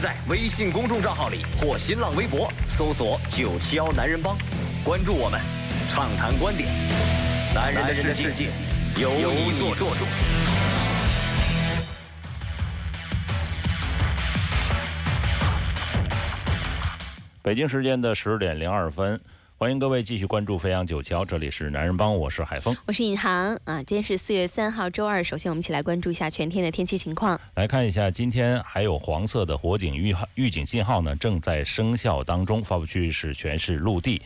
在微信公众账号里或新浪微博搜索“九七幺男人帮”，关注我们，畅谈观点。男人的世界由你做主。北京时间的十点零二分，欢迎各位继续关注飞扬九桥，这里是男人帮，我是海峰，我是尹航啊。今天是四月三号，周二。首先，我们一起来关注一下全天的天气情况。来看一下，今天还有黄色的火警预预警信号呢，正在生效当中，发布区域是全市陆地。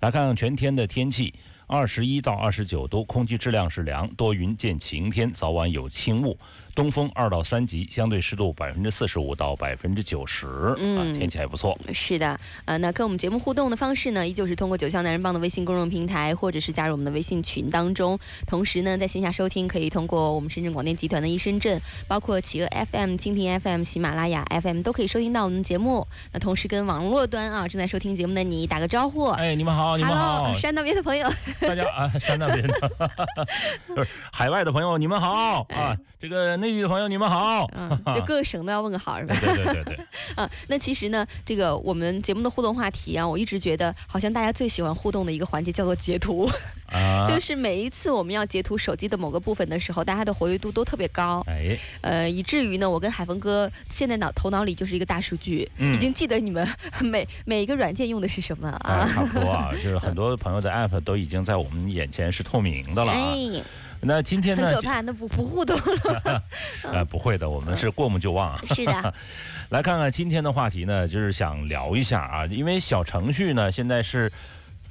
来看全天的天气，二十一到二十九度，空气质量是良，多云见晴天，早晚有轻雾。东风二到三级，相对湿度百分之四十五到百分之九十，啊，天气还不错。是的，呃，那跟我们节目互动的方式呢，依旧是通过九霄男人帮的微信公众平台，或者是加入我们的微信群当中。同时呢，在线下收听可以通过我们深圳广电集团的一深圳，包括企鹅 FM、蜻蜓 FM、喜马拉雅 FM 都可以收听到我们的节目。那同时跟网络端啊正在收听节目的你打个招呼，哎，你们好，你们好，山那边的朋友，大家啊，山那边的，就是海外的朋友，你们好啊，这个。内地的朋友，你们好。嗯，就 各个省都要问个好，是吧？对对对对。嗯，那其实呢，这个我们节目的互动话题啊，我一直觉得好像大家最喜欢互动的一个环节叫做截图。啊。就是每一次我们要截图手机的某个部分的时候，大家的活跃度都特别高。哎。呃，以至于呢，我跟海峰哥现在脑头脑里就是一个大数据，已经记得你们每每一个软件用的是什么啊。差不多啊，就是很多朋友的 app 都已经在我们眼前是透明的了啊。那今天呢？很可怕，那不不互动了。呃，不会的，我们是过目就忘。是的。来看看今天的话题呢，就是想聊一下啊，因为小程序呢，现在是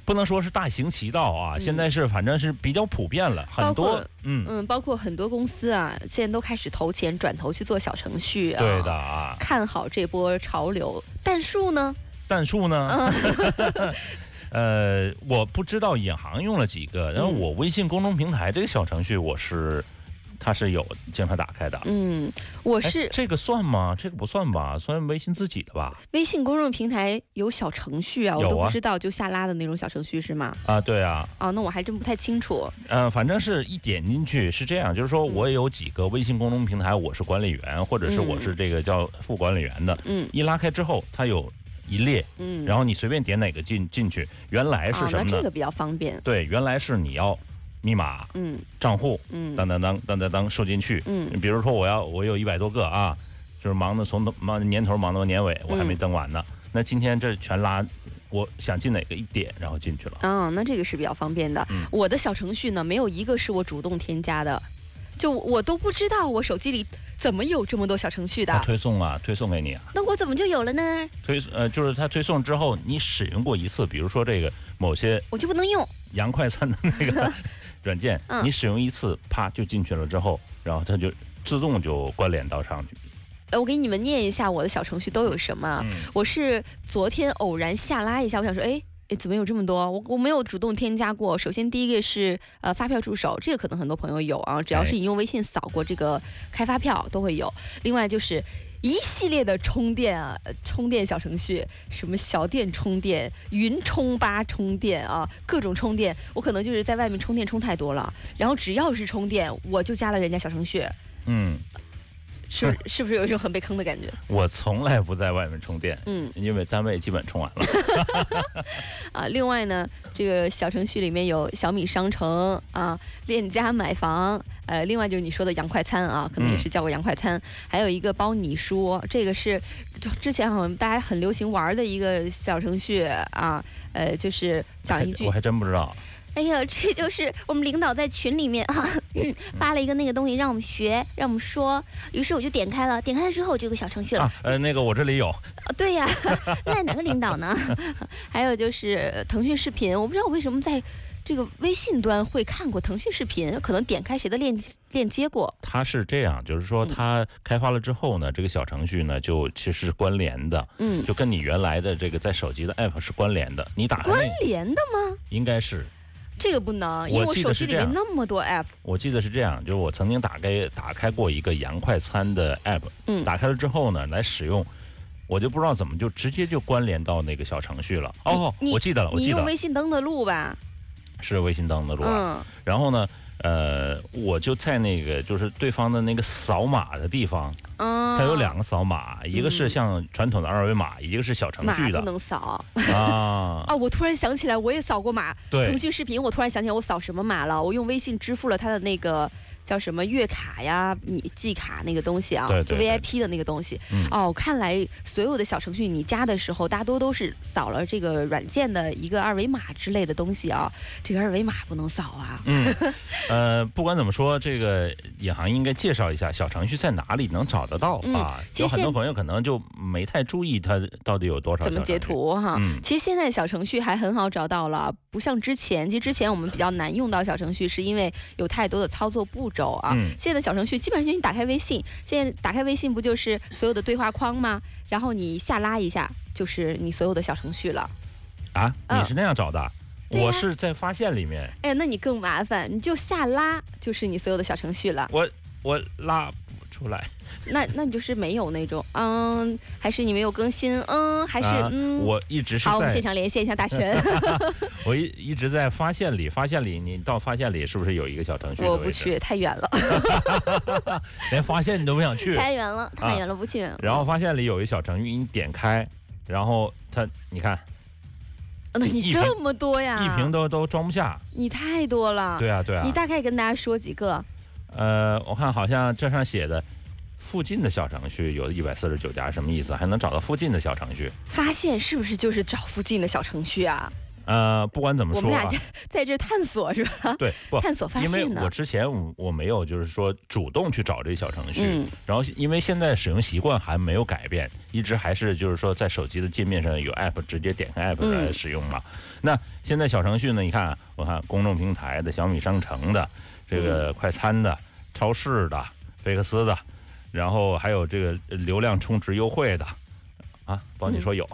不能说是大行其道啊，现在是反正是比较普遍了，很多嗯嗯，包括很多公司啊，现在都开始投钱转头去做小程序啊。对的啊。看好这波潮流，但数呢？但数呢？呃，我不知道引航用了几个，然后我微信公众平台这个小程序我是，它是有经常打开的。嗯，我是这个算吗？这个不算吧？算微信自己的吧？微信公众平台有小程序啊？我都不知道，就下拉的那种小程序是吗？啊，对啊。哦，那我还真不太清楚。嗯，反正是一点进去是这样，就是说我有几个微信公众平台，我是管理员，或者是我是这个叫副管理员的。嗯。一拉开之后，它有。一列，嗯，然后你随便点哪个进进去，原来是什么呢？这个比较方便。对，原来是你要密码，嗯，账户，嗯，当当当当当当输进去，嗯，比如说我要我有一百多个啊，就是忙的从忙年头忙到年尾，我还没登完呢。那今天这全拉，我想进哪个一点，然后进去了。嗯，那这个是比较方便的。我的小程序呢，没有一个是我主动添加的。就我都不知道，我手机里怎么有这么多小程序的？推送啊，推送给你啊。那我怎么就有了呢？推呃，就是它推送之后，你使用过一次，比如说这个某些，我就不能用洋快餐的那个 软件，你使用一次，啪就进去了之后，然后它就自动就关联到上去。呃，我给你们念一下我的小程序都有什么。我是昨天偶然下拉一下，我想说，哎。哎，怎么有这么多？我我没有主动添加过。首先，第一个是呃发票助手，这个可能很多朋友有啊，只要是你用微信扫过这个开发票都会有。另外就是一系列的充电啊，充电小程序，什么小电充电、云充吧充电啊，各种充电。我可能就是在外面充电充太多了，然后只要是充电，我就加了人家小程序。嗯。是 是不是有一种很被坑的感觉？我从来不在外面充电，嗯，因为单位基本充完了。啊，另外呢，这个小程序里面有小米商城啊、链家买房，呃，另外就是你说的洋快餐啊，可能也是叫过洋快餐，还有一个包你说，这个是就之前好像大家很流行玩的一个小程序啊，呃，就是讲一句，我还真不知道。哎呀，这就是我们领导在群里面啊 发了一个那个东西，让我们学，让我们说。于是我就点开了，点开了之后就有个小程序了。呃，那个我这里有。啊对呀，那哪个领导呢？还有就是腾讯视频，我不知道我为什么在。这个微信端会看过腾讯视频，可能点开谁的链链接过。它是这样，就是说它开发了之后呢，这个小程序呢就其实是关联的，嗯，就跟你原来的这个在手机的 app 是关联的。你打开关联的吗？应该是，这个不能，因为我手机里面那么多 app。我记得是这样，就是我曾经打开打开过一个洋快餐的 app，嗯打开了之后呢，来使用，我就不知道怎么就直接就关联到那个小程序了。哦，我记得了，我记得了你用微信登的录吧？是微信登的录啊。嗯，然后呢，呃，我就在那个就是对方的那个扫码的地方，嗯，它有两个扫码，一个是像传统的二维码，一个是小程序的能扫啊。啊！我突然想起来，我也扫过码。对腾，讯视频，我突然想起来我扫什么码了？我用微信支付了他的那个叫什么月卡呀、你季卡那个东西啊，就对对对 VIP 的那个东西。嗯哦，看来所有的小程序你加的时候，大多都是扫了这个软件的一个二维码之类的东西啊。这个二维码不能扫啊。嗯，呃，不管怎么说，这个银行应该介绍一下小程序在哪里能找得到嗯啊。其实有很多朋友可能就没太注意它到底有多少怎么截。图哈？嗯其实现在小程序还很好找到了，不像之前。其实之前我们比较难用到小程序，是因为有太多的操作步骤啊。嗯现在的小程序基本上就你打开微信，现在打开微信不就是所有的对话框吗？然后你下拉一下，就是你所有的小程序了。啊，嗯你是那样找的？我是在发现里面，哎，那你更麻烦，你就下拉，就是你所有的小程序了。我我拉不出来。那那你就是没有那种，嗯，还是你没有更新，嗯，还是、啊嗯。我一直是好，我们现，场连线一下大神。我一一直在发现里，发现里，你到发现里是不是有一个小程序？我不，去，太远了，连发现你都不想去。太远了，太远了，不去。然后发现里有一个小程序，你点开，然后它，你看那你这么多呀？一瓶都都装不下。你太多了。对啊，对啊你。大概跟大家说几个？呃，我看好像这上写的。附近的小程序有一百四十九家，什么意思？还能找到附近的小程序？发现是不是就是找附近的小程序啊？呃，不管怎么说啊我们俩这，在这探索是吧？对，不，探索发现因为我。之前我我没有就是说主动去找这小程序，嗯然后因为现在使用习惯还没有改变，一直还是就是说在手机的界面上有 app 直接点开 app 嗯来使用嘛。那现在小程序呢，你看，我看公众平台的、小米商城的、这嗯个快餐的、超市的、菲克斯的，然后还有这个流量充值优惠的。啊，帮你说有，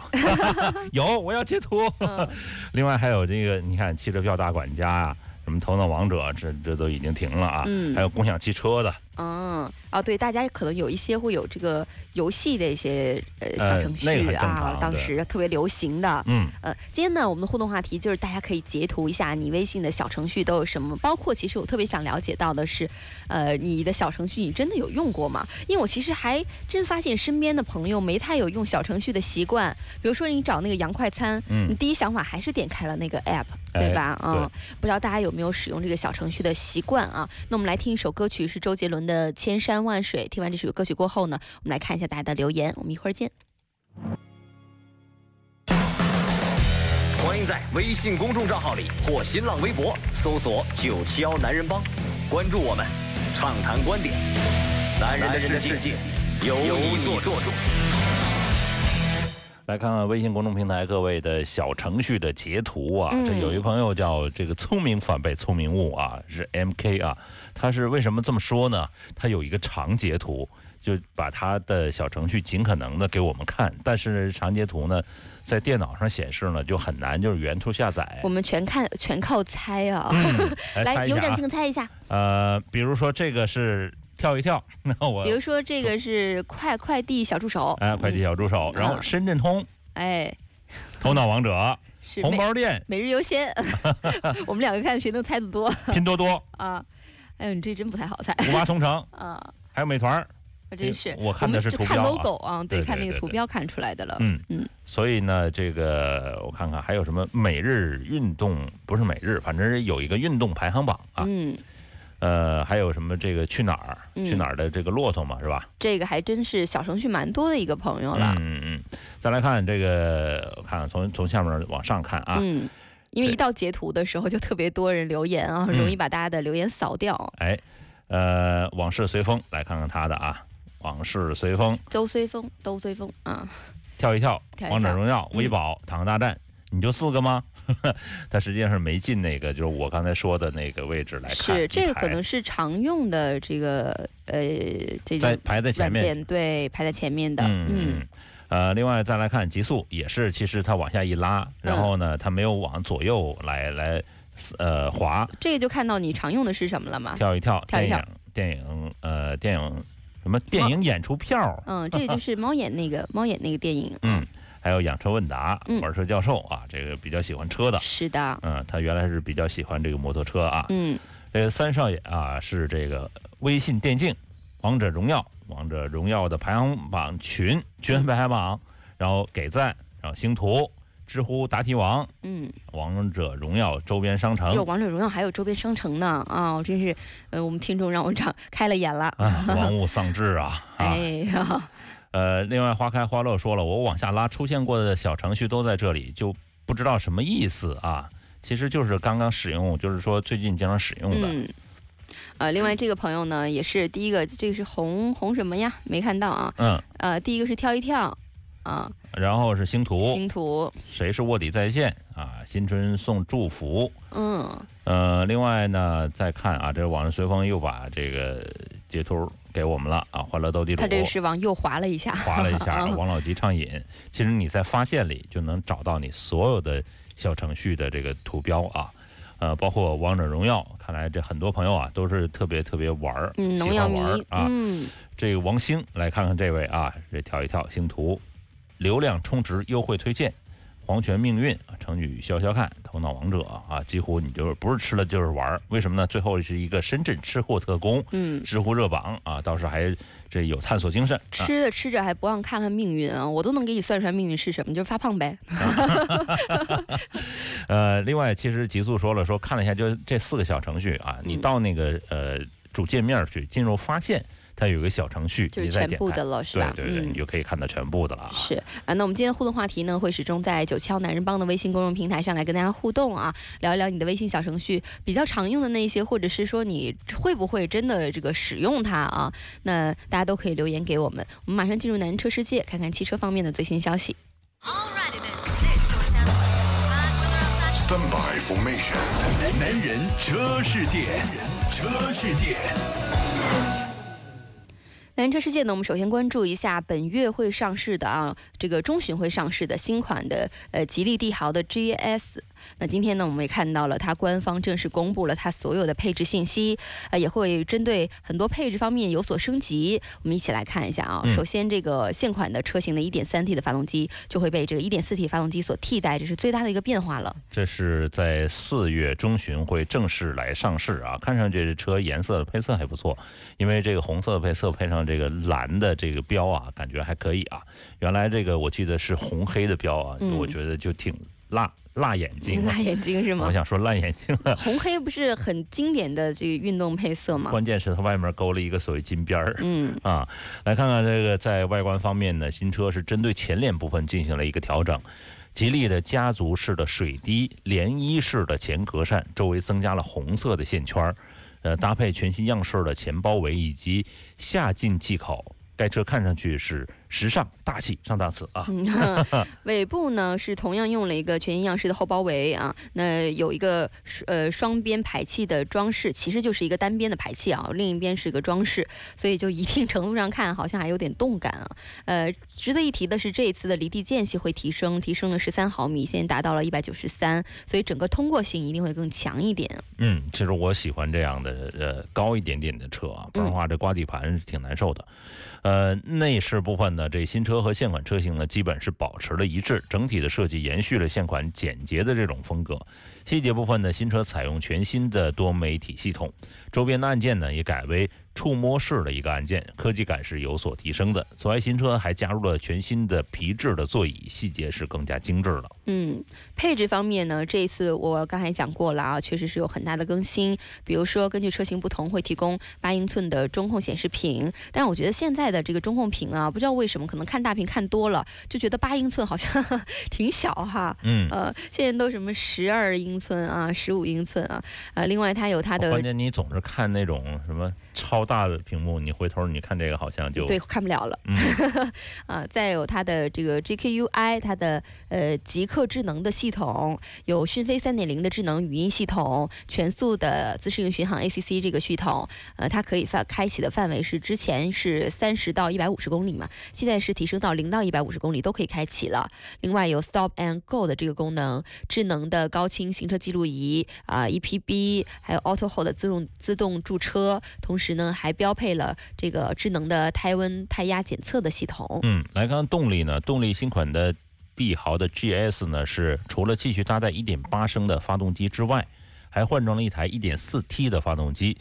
有，我要截图。嗯另外还有这个，你看汽车票大管家啊，什么头脑王者，这这都已经停了啊。嗯还有共享汽车的，嗯，啊，对，大家可能有一些会有这个游戏的一些呃小呃程序啊，当时特别流行的。嗯，呃，今天呢，我们的互动话题就是大家可以截图一下你微信的小程序都有什么，包括其实我特别想了解到的是，呃，你的小程序你真的有用过吗？因为我其实还真发现身边的朋友没太有用小程序的习惯，比如说你找那个洋快餐，嗯你第一想法还是点开了那个 app，哎对吧？嗯对，不知道大家有没有使用这个小程序的习惯啊？那我们来听一首歌曲，是周杰伦的《千山万水》。听完这首歌曲过后呢，我们来看一下大家的留言，我们一会儿见。欢迎在微信公众账号里或新浪微博搜索“九七幺男人帮”，关注我们，畅谈观点。男人的世界由你做主。来看看微信公众平台各位的小程序的截图啊。嗯这有一朋友叫这个聪明反被聪明误啊，是 M K 啊。他是为什么这么说呢？他有一个长截图，就把他的小程序尽可能的给我们看，但是长截图呢，在电脑上显示呢就很难，就是原图下载我。们全看全靠猜啊！嗯来 来，有奖猜一下啊。竞猜一下。呃，比如说这个是跳一跳，那我比如说这个是快快递小助手，哎，快递小助手，然后嗯深圳通、哎，头脑王者、红包店、每日优先，我们两个看谁能猜得多拼多多、啊！哎呦，你这真不太好猜五八同城，啊！还有美团儿。真是，我看的是看图标啊 logo 啊，对，看那个图标看出来的了。嗯嗯所以呢，这个我看看还有什么每日运动，不是每日，反正有一个运动排行榜啊。嗯，呃，还有什么这个去哪儿、嗯。去哪儿的这个骆驼嘛，是吧？这个还真是小程序蛮多的一个朋友了。嗯嗯。嗯。再来看这个，我看看从从下面往上看啊，嗯，因为一到截图的时候，就特别多人留言啊，嗯。容易把大家的留言扫掉。哎，呃，往事随风，来看看他的啊，往事随风，周随风，周随风啊，跳一跳，跳一跳。王者荣耀、嗯。微宝、坦克大战、你就四个吗？它实际上是没进那个，就是我刚才说的那个位置来看。是这个可能是常用的这个呃这在排在前面，对，排在前面的。嗯嗯。呃，另外再来看极速，也是其实它往下一拉，然后呢，它没有往左右来来呃滑。这个就看到你常用的是什么了吗？跳一跳，跳一跳，电影呃电影什么电影演出票？嗯，这个就 是猫眼那个猫眼那个电影。嗯。还有养车问答，玩车教授啊，这个比较喜欢车的。是的，嗯，他原来是比较喜欢这个摩托车啊。嗯，这个三少爷啊是这个微信电竞、王者荣耀、王者荣耀的排行榜群群排行榜，然后给赞，然后星图、知乎答题王，嗯，王者荣耀周边商城。有王者荣耀还有周边商城呢啊！真是，呃，我们听众让我长开了眼了。啊玩物丧志啊！哎呀。呃，另外花开花落说了，我往下拉出现过的小程序都在这里，就不知道什么意思啊。其实就是刚刚使用，就是说最近经常使用的。嗯。呃，另外这个朋友呢，也是第一个，这个是红红什么呀？没看到啊。嗯。呃，第一个是跳一跳，啊。然后是星图。星图。谁是卧底在线啊？新春送祝福。嗯。呃，另外呢，再看啊，这网上随风又把这个截图。给我们了啊！欢乐斗地主，他这是往右滑了一下，滑了一下。王老吉畅饮，其实你在发现里就能找到你所有的小程序的这个图标啊，呃，包括王者荣耀。看来这很多朋友啊都是特别特别玩儿，喜欢玩儿啊。这个王兴，来看看这位啊，这跳一跳星图，流量充值优惠推荐。黄泉命运啊，成语消消看，头脑王者啊，几乎你就是不是吃了就是玩儿，为什么呢？最后是一个深圳吃货特工，嗯，知乎热榜啊，倒是还这有探索精神。吃着吃着还不忘看看命运啊，我都能给你算出来命运是什么，就是发胖呗。呃，另外其实极速说了，说看了一下，就这四个小程序啊，你到那个呃主界面去，进入发现。它有个小程序，就是全部的了，是吧？对对对，你就可以看到全部的了。是啊，那我们今天互动话题呢，会始终在九七幺男人帮的微信公众平台上来跟大家互动啊，聊一聊你的微信小程序比较常用的那些，或者是说你会不会真的这个使用它啊？那大家都可以留言给我们。我们马上进入男人车世界，看看汽车方面的最新消息。Stand by formation，男人车世界，车世界。南车世界呢，我们首先关注一下本月会上市的啊，这个中旬会上市的新款的呃吉利帝豪的 GS。那今天呢，我们也看到了它官方正式公布了它所有的配置信息，呃，也会针对很多配置方面有所升级。我们一起来看一下啊。首先，这个现款的车型的 1.3T 的发动机就会被这个 1.4T 发动机所替代，这是最大的一个变化了。这是在四月中旬会正式来上市啊，看上去这车颜色的配色还不错，因为这个红色的配色配上。这个蓝的这个标啊，感觉还可以啊。原来这个我记得是红黑的标啊，我觉得就挺辣辣眼睛。辣眼睛是吗？我想说辣眼睛了。红黑不是很经典的这个运动配色吗？关键是它外面勾了一个所谓金边儿。嗯啊，来看看这个在外观方面呢，新车是针对前脸部分进行了一个调整。吉利的家族式的水滴涟漪式的前格栅周围增加了红色的线圈儿。呃，搭配全新样式的前包围以及下进气口，该车看上去是。时尚大气上档次啊！尾部呢是同样用了一个全新样式的后包围啊，那有一个呃双边排气的装饰，其实就是一个单边的排气啊，另一边是个装饰，所以就一定程度上看好像还有点动感啊。呃，值得一提的是这一次的离地间隙会提升，提升了十三毫米，现在达到了一百九十三，所以整个通过性一定会更强一点。嗯，其实我喜欢这样的呃高一点点的车啊，不然的话这刮底盘是挺难受的。呃，内饰部分。那这新车和现款车型呢，基本是保持了一致，整体的设计延续了现款简洁的这种风格。细节部分呢，新车采用全新的多媒体系统，周边的按键呢也改为。触摸式的一个按键，科技感是有所提升的。此外，新车还加入了全新的皮质的座椅，细节是更加精致了。嗯，配置方面呢，这一次我刚才讲过了啊，确实是有很大的更新。比如说，根据车型不同，会提供八英寸的中控显示屏。但是我觉得现在的这个中控屏啊，不知道为什么，可能看大屏看多了，就觉得八英寸好像 挺小哈。嗯。呃，现在都什么十二英寸啊，十五英寸啊。呃，另外它有它的。关键你总是看那种什么超。大的屏幕，你回头你看这个好像就对看不了了。嗯 啊，再有它的这个 GKUI，它的呃极客智能的系系统，有讯飞三点零的智能语音系统，全速的自适应巡航 ACC 这个系统，呃，它可以范开启的范围是之前是三十到一百五十公里嘛，现在是提升到零到一百五十公里都可以开启了。另外有 Stop and Go 的这个功能，智能的高清行车记录仪啊、EPB，还有 Auto Hold 的自动自动驻车，同时呢还标配了这个智能的胎温、胎压检测的系统。嗯，来看动力呢，动力新款的帝豪的 GS 呢是除了继续搭载1.8升的发动机之外，还换装了一台 1.4T 的发动机。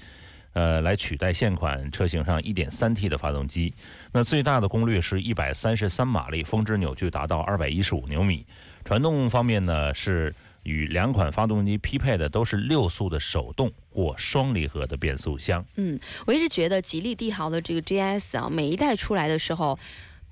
呃，来取代现款车型上 1.3T 的发动机，那最大的功率是一百三十三马力，峰值扭矩达到二百一十五牛米。传动方面呢，是与两款发动机匹配的都是六速的手动或双离合的变速箱。嗯，我一直觉得吉利帝豪的这个 GS 啊，每一代出来的时候。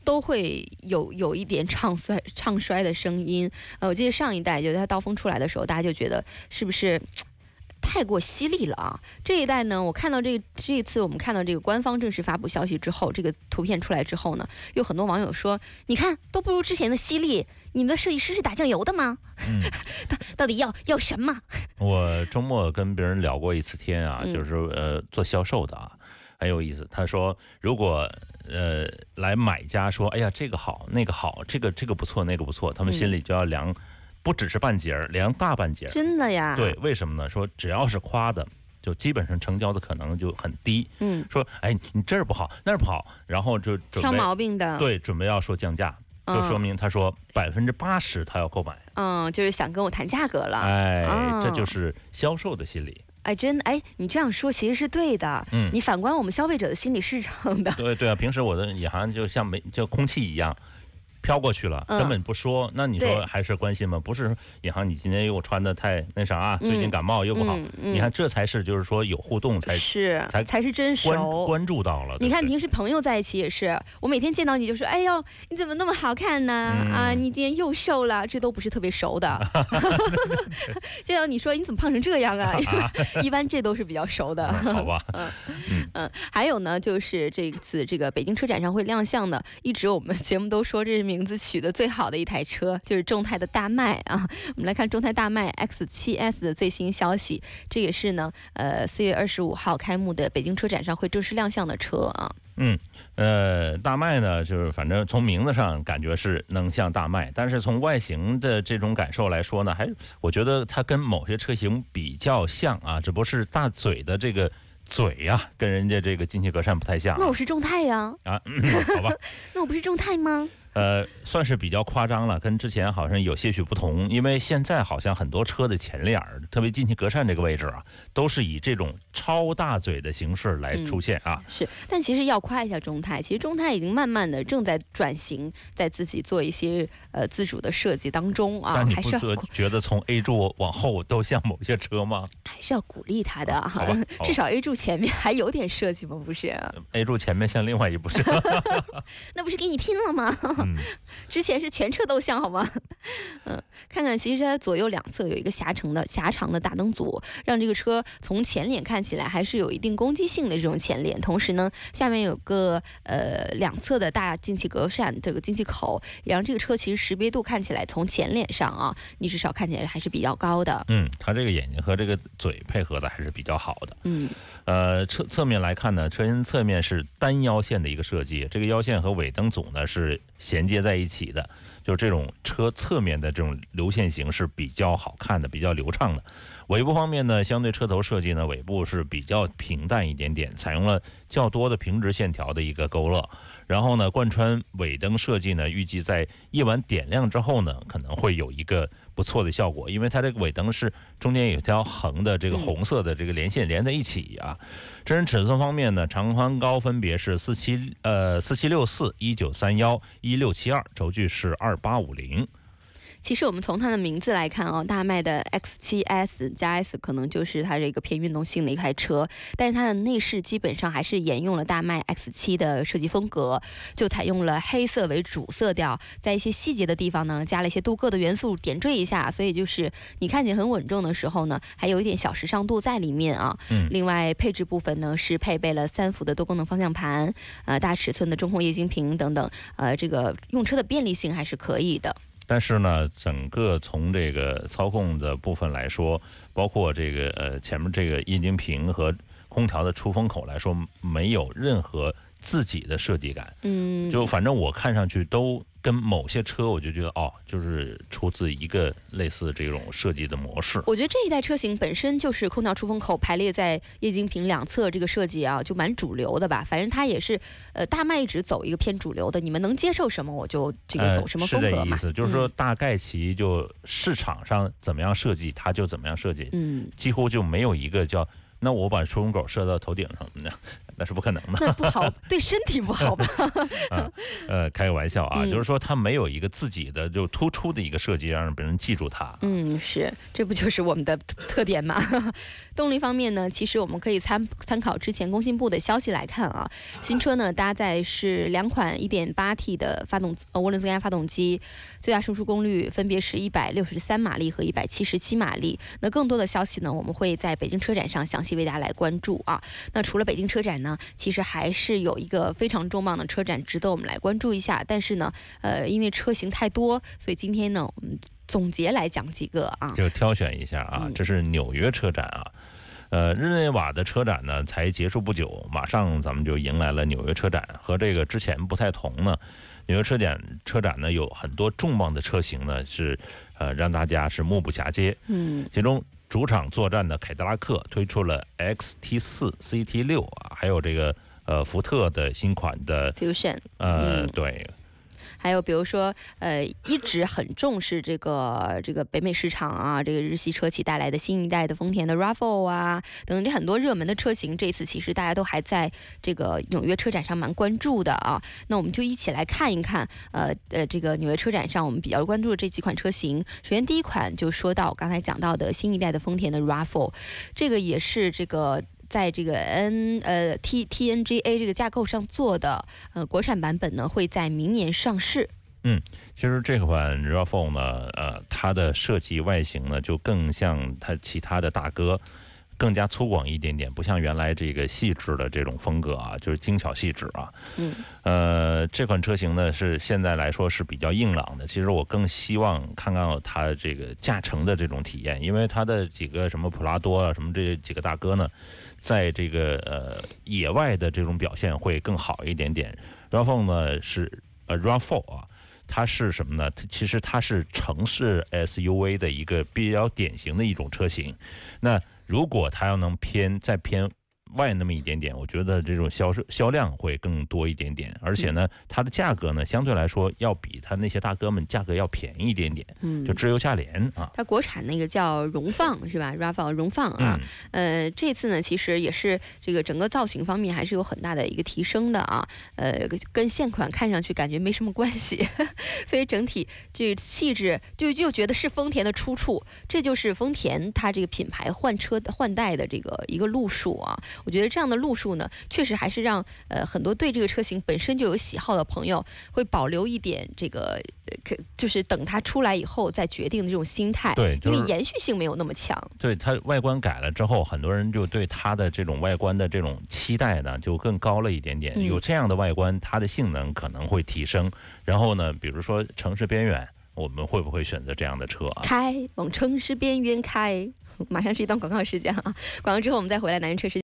都会有有一点唱衰唱衰的声音。呃，我记得上一代就是它刀锋出来的时候，大家就觉得是不是 太过犀利了啊？这一代呢，我看到这这一次我们看到这个官方正式发布消息之后，这个图片出来之后呢，有很多网友说，你看都不如之前的犀利。你们的设计师是打酱油的吗？嗯，到 到底要要什么？我周末跟别人聊过一次天啊，就是呃做销售的啊，很有意思。他说，如果呃，来买家说，哎呀，这个好，那个好，这个这个不错，那个不错，他们心里就要量，不只是半截儿，量大半截儿。真的呀？对，为什么呢？说只要是夸的，就基本上成交的可能就很低。嗯。说，哎，你这儿不好，那儿不好，然后就准备挑毛病的。对，准备要说降价，就说明他说百分之八十他要购买。嗯，就是想跟我谈价格了。哎，这就是销售的心理。哎，真哎，你这样说其实是对的。嗯，你反观我们消费者的心理是这样的。对对啊，平时我的也好像就像没就空气一样。飘过去了，根本不说。那你说还是关心吗？不是，尹航，你今天又穿的太那啥啊，最近感冒又不好。你看，这才是就是说有互动才是才才是真熟，关注到了。你看平时朋友在一起也是，我每天见到你就说，哎呦，你怎么那么好看呢？啊，你今天又瘦了，这都不是特别熟的。见到你说你怎么胖成这样啊？一般这都是比较熟的。好吧。嗯嗯，还有呢，就是这次这个北京车展上会亮相的，一直我们节目都说这是名字取得最好的一台车，就是众泰的大迈啊。我们来看众泰大迈 X7S 的最新消息，这也是呢，呃，四月二十五号开幕的北京车展上会正式亮相的车啊。嗯，呃，大迈呢，就是反正从名字上感觉是能像大迈，但是从外形的这种感受来说呢，还我觉得它跟某些车型比较像啊，只不过是大嘴的这个嘴呀，跟人家这个进气格栅不太像。那我是众泰呀。啊，好吧。那我不是众泰吗？呃，算是比较夸张了，跟之前好像有些许不同。因为现在好像很多车的前脸儿，特别进气格栅这个位置啊，都是以这种超大嘴的形式来出现啊。是，但其实要夸一下中泰，其实中泰已经慢慢的正在转型，在自己做一些呃自主的设计当中啊。还是要觉得从 A 柱往后都像某些车吗？还是要鼓励他的哈，至少 A 柱前面还有点设计吗？不是？A 柱前面像另外一部车，那不是给你拼了吗？之前是全车都像好吗？嗯，看看，其实它左右两侧有一个狭长的狭长的大灯组，让这个车从前脸看起来还是有一定攻击性的这种前脸。同时呢，下面有个呃两侧的大进气格栅这个进气口，也让这个车其实识别度看起来从前脸上啊，你至少看起来还是比较高的。嗯，它这个眼睛和这个嘴配合的还是比较好的。嗯，呃，侧侧面来看呢，车身侧面是单腰线的一个设计，这个腰线和尾灯组呢是。衔接在一起的，就是这种车侧面的这种流线型是比较好看的，比较流畅的。尾部方面呢，相对车头设计呢，尾部是比较平淡一点点，采用了较多的平直线条的一个勾勒。然后呢，贯穿尾灯设计呢，预计在夜晚点亮之后呢，可能会有一个不错的效果，因为它这个尾灯是中间有条横的这个红色的这个连线连在一起啊。真人尺寸方面呢，长宽高分别是四七呃四七六四一九三幺一六七二，轴距是二八五零。其实我们从它的名字来看哦，大迈的 X7S 加 S 可能就是它这个偏运动性的一台车，但是它的内饰基本上还是沿用了大迈 X7 的设计风格，就采用了黑色为主色调，在一些细节的地方呢，加了一些镀铬的元素点缀一下，所以就是你看起来很稳重的时候呢，还有一点小时尚度在里面啊。嗯另外配置部分呢是配备了三幅的多功能方向盘，呃大尺寸的中控液晶屏等等，呃这个用车的便利性还是可以的。但是呢，整个从这个操控的部分来说，包括这个呃前面这个液晶屏和空调的出风口来说，没有任何自己的设计感。嗯，就反正我看上去都跟某些车，我就觉得哦，就是出自一个类似这种设计的模式。我觉得这一代车型本身就是空调出风口排列在液晶屏两侧这个设计啊，就蛮主流的吧。反正它也是，呃，大麦一直走一个偏主流的，你们能接受什么我就这个走什么风格嘛。呃是这意思，就是说嗯大概其就市场上怎么样设计，它就怎么样设计，嗯，几乎就没有一个叫那我把出风口设到头顶上，那那是不可能的。那不好，对身体不好吧？啊，呃，开个玩笑啊，嗯就是说它没有一个自己的就突出的一个设计，让别人记住它。嗯，是，这不就是我们的特特点吗？动力方面呢，其实我们可以参参考之前工信部的消息来看啊，新车呢搭载是两款 1.8T 的发动呃涡轮增压发动机，最大输出功率分别是一百六十三马力和一百七十七马力。那更多的消息呢，我们会在北京车展上详细为大家来关注啊。那除了北京车展呢，其实还是有一个非常重磅的车展值得我们来关注一下。但是呢，呃，因为车型太多，所以今天呢，我们总结来讲几个啊。就挑选一下啊，嗯这是纽约车展啊。呃，日内瓦的车展呢才结束不久，马上咱们就迎来了纽约车展。和这个之前不太同呢，纽约车展车展呢有很多重磅的车型呢是呃让大家是目不暇接。嗯其中主场作战的凯迪拉克推出了 XT 四、CT 六啊，还有这个呃福特的新款的，Fusion，呃、嗯。对还有比如说，呃，一直很重视这个这个北美市场啊，这个日系车企带来的新一代的丰田的 RAV4 啊，等等这很多热门的车型，这次其实大家都还在这个纽约车展上蛮关注的啊。那我们就一起来看一看，呃呃，这个纽约车展上我们比较关注的这几款车型。首先第一款就说到刚才讲到的新一代的丰田的 RAV4，这个也是这个。在这个 N 呃 T T N G A 这个架构上做的呃国产版本呢，会在明年上市。嗯其实这款 RAV4 呢，呃，它的设计外形呢，就更像它其他的大哥，更加粗犷一点点，不像原来这个细致的这种风格啊，就是精巧细致啊。嗯。呃，这款车型呢是现在来说是比较硬朗的。其实我更希望看看它这个驾乘的这种体验，因为它的几个什么普拉多啊，什么这几个大哥呢，在这个呃野外的这种表现会更好一点点。RAV4 呢是呃 RAV4 啊。它是什么呢？它其实它是城市 SUV 的一个比较典型的一种车型。那如果它要能偏再偏外那么一点点，我觉得这种销售销量会更多一点点，而且呢，它的价格呢相对来说要比它那些大哥们价格要便宜一点点，嗯就，质优价廉啊。它国产那个叫荣放是吧？RAV4 荣放啊，嗯，呃，这次呢其实也是这个整个造型方面还是有很大的一个提升的啊，呃，跟现款看上去感觉没什么关系，所以整体这气质就就觉得是丰田的出处，这就是丰田它这个品牌换车换代的这个一个路数啊。我觉得这样的路数呢，确实还是让呃很多对这个车型本身就有喜好的朋友会保留一点这个，呃可就是等它出来以后再决定的这种心态，对，就是因为延续性没有那么强。对它外观改了之后，很多人就对它的这种外观的这种期待呢就更高了一点点。嗯有这样的外观，它的性能可能会提升。然后呢，比如说城市边缘，我们会不会选择这样的车啊？开往城市边缘开，马上是一段广告时间啊！广告之后我们再回来，男人车时间。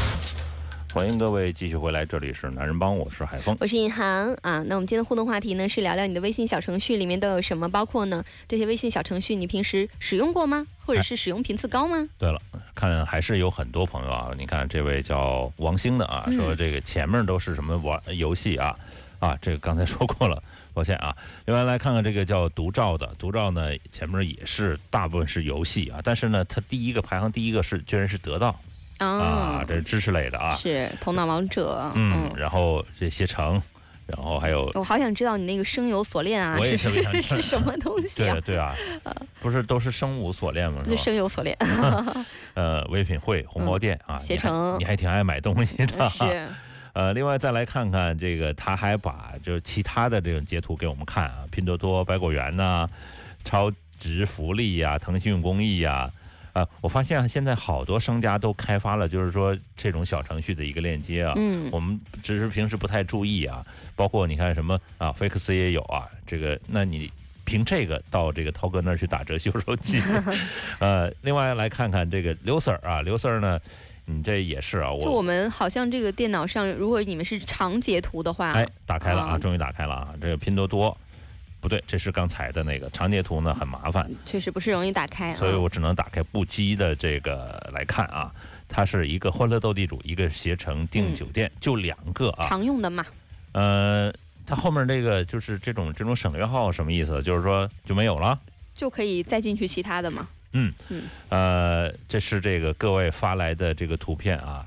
欢迎各位继续回来，这里是男人帮，我是海峰。我是尹航啊。那我们今天的互动话题呢是聊聊你的微信小程序里面都有什么，包括呢这些微信小程序你平时使用过吗？或者是使用频次高吗？对了，看还是有很多朋友啊，你看这位叫王兴的啊，说这个前面都是什么玩游戏啊，啊，这个刚才说过了，抱歉啊。另外来看看这个叫独照的，独照呢前面也是大部分是游戏啊，但是呢，它第一个排行第一个是居然是得到啊，这是知识类的啊，是头脑王者，嗯，然后这些成。然后还有，我好想知道你那个生有锁链啊，是是什么东西啊？对对啊，不是都是生无锁链吗？是生有锁链。呃，唯品会、红包店啊，携程，你还挺爱买东西的。是。呃，另外再来看看这个，他还把就是其他的这种截图给我们看啊，拼多多、百果园呐，超值福利呀，腾讯公益呀。啊，我发现现在好多商家都开发了，就是说这种小程序的一个链接啊。嗯。我们只是平时不太注意啊，包括你看什么啊，菲克斯也有啊。这个，那你凭这个到这个涛哥那儿去打折修手机。呃，另外来看看这个刘 Sir 啊，刘 Sir 呢，你这也是啊。我就我们好像这个电脑上，如果你们是长截图的话，哎，打开了啊，终于打开了啊，这个拼多多。不对，这是刚才的那个长截图呢，很麻烦，确实不是容易打开，所以我只能打开不羁的这个来看啊。它是一个欢乐斗地主，一个携程订酒店，就两个啊，常用的嘛。呃，它后面这个就是这种这种省略号什么意思？就是说就没有了，就可以再进去其他的嘛。嗯嗯，呃，这是这个各位发来的这个图片啊。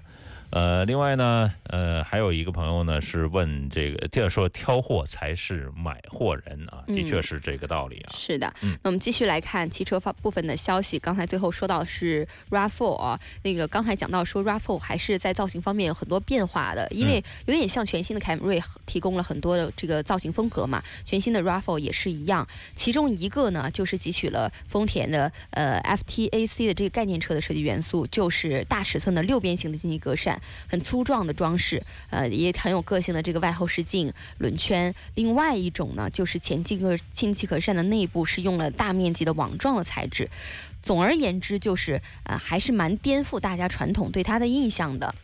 呃，另外呢，呃，还有一个朋友呢是问这个，第二说挑货才是买货人啊，的确是这个道理啊。是的，那我们继续来看汽车方部分的消息。刚才最后说到是 RAV4 啊，那个刚才讲到说 RAV4 还是在造型方面有很多变化的，因为有点像全新的凯美瑞提供了很多的这个造型风格嘛，全新的 RAV4 也是一样。其中一个呢，就是汲取了丰田的呃 FTAC 的这个概念车的设计元素，就是大尺寸的六边形的进气格栅。很粗壮的装饰，呃，也很有个性的这个外后视镜轮圈。另外一种呢，就是前进气进气格栅的内部是用了大面积的网状的材质。总而言之，就是呃，还是蛮颠覆大家传统对它的印象的。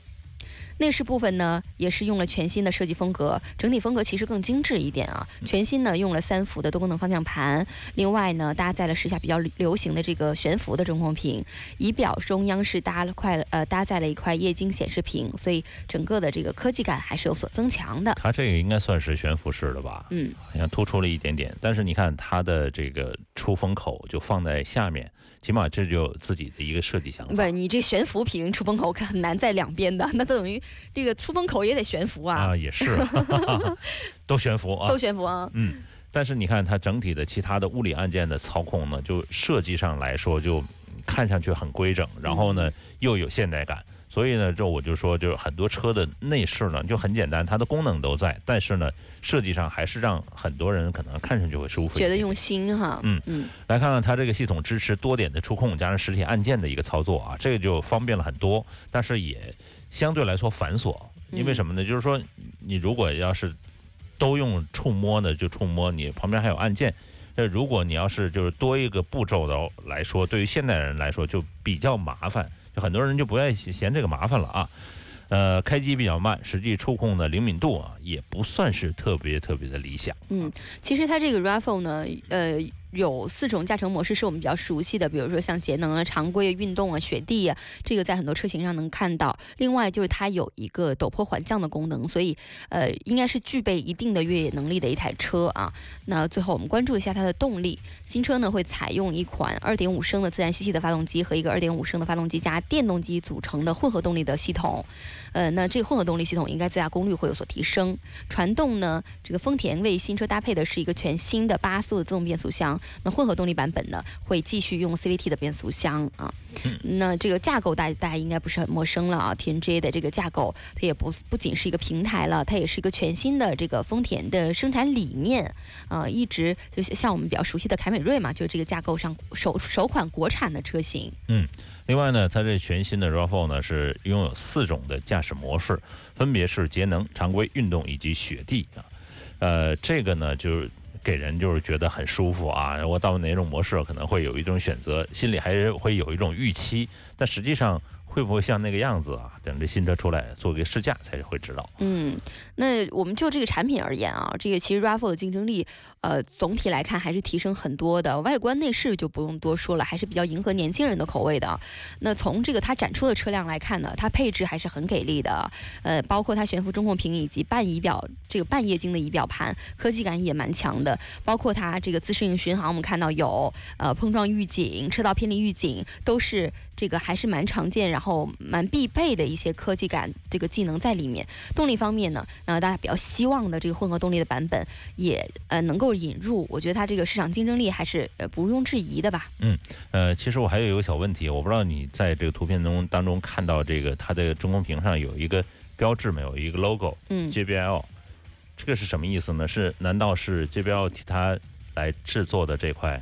内饰部分呢，也是用了全新的设计风格，整体风格其实更精致一点啊。全新呢用了三幅的多功能方向盘，另外呢搭载了时下比较流行的这个悬浮的中控屏，仪表中央是搭了块呃搭载了一块液晶显示屏，所以整个的这个科技感还是有所增强的。它这个应该算是悬浮式的吧？嗯，好像突出了一点点，但是你看它的这个出风口就放在下面。起码这就自己的一个设计想法。不，你这悬浮屏出风口可很难在两边的，那等于这个出风口也得悬浮啊。啊，也是，都悬浮啊。都悬浮啊。嗯，但是你看它整体的其他的物理按键的操控呢，就设计上来说就看上去很规整，然后呢又有现代感。所以呢，这我就说，就是很多车的内饰呢，就很简单，它的功能都在，但是呢，设计上还是让很多人可能看上去会舒服，觉得用心哈。嗯嗯，来看看它这个系统支持多点的触控加上实体按键的一个操作啊，这个就方便了很多，但是也相对来说繁琐，因为什么呢？就是说你如果要是都用触摸呢，就触摸，你旁边还有按键，那如果你要是就是多一个步骤的来说，对于现代人来说就比较麻烦。就很多人就不愿意嫌这个麻烦了啊，呃，开机比较慢，实际触控的灵敏度啊也不算是特别特别的理想。嗯，其实它这个 Raffle 呢，呃。有四种驾乘模式是我们比较熟悉的，比如说像节能啊、常规运动啊、雪地啊，这个在很多车型上能看到。另外就是它有一个陡坡缓降的功能，所以呃应该是具备一定的越野能力的一台车啊。那最后我们关注一下它的动力，新车呢会采用一款2.5升的自然吸气的发动机和一个2.5升的发动机加电动机组成的混合动力的系统。呃，那这个混合动力系统应该最大功率会有所提升。传动呢，这个丰田为新车搭配的是一个全新的八速的自动变速箱。那混合动力版本呢，会继续用 CVT 的变速箱啊。那这个架构大大家应该不是很陌生了啊，TNGA 的这个架构，它也不不仅是一个平台了，它也是一个全新的这个丰田的生产理念啊。一直就像我们比较熟悉的凯美瑞嘛，就是这个架构上首首款国产的车型。嗯，另外呢，它这全新的 RAV4 呢是拥有四种的驾驶模式，分别是节能、常规、运动以及雪地啊。呃，这个呢就是。给人就是觉得很舒服啊！我到哪种模式可能会有一种选择，心里还是会有一种预期，但实际上会不会像那个样子啊？等这新车出来做个试驾才会知道。嗯，那我们就这个产品而言啊，这个其实 RAV4 的竞争力，呃，总体来看还是提升很多的。外观内饰就不用多说了，还是比较迎合年轻人的口味的。那从这个它展出的车辆来看呢，它配置还是很给力的。呃，包括它悬浮中控屏以及半仪表这个半液晶的仪表盘，科技感也蛮强的。包括它这个自适应巡航，我们看到有呃碰撞预警、车道偏离预警，都是。这个还是蛮常见，然后蛮必备的一些科技感这个技能在里面。动力方面呢，那大家比较希望的这个混合动力的版本也呃能够引入，我觉得它这个市场竞争力还是呃不容置疑的吧。嗯，呃，其实我还有一个小问题，我不知道你在这个图片中当中看到这个它的中控屏上有一个标志没有？一个 logo，嗯，JBL，这个是什么意思呢？是难道是 JBL 替它来制作的这块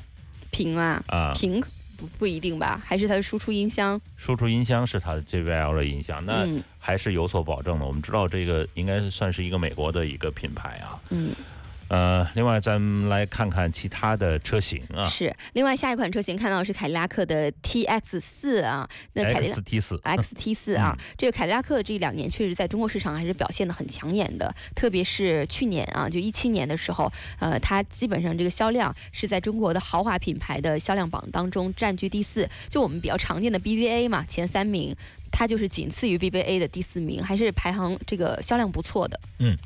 屏啊？啊，屏。不不一定吧，还是它的输出音箱？输出音箱是它的 JBL 的音箱，那还是有所保证的。我们知道这个应该算是一个美国的一个品牌啊。嗯。呃，另外咱们来看看其他的车型啊。是，另外下一款车型看到是凯迪拉克的 TX 四啊，那凯迪 XT 四，XT 四啊，这个凯迪拉克这两年确实在中国市场还是表现的很抢眼的，特别是去年啊，就一七年的时候，呃，它基本上这个销量是在中国的豪华品牌的销量榜当中占据第四，就我们比较常见的 BBA 嘛，前三名，它就是仅次于 BBA 的第四名，还是排行这个销量不错的。嗯。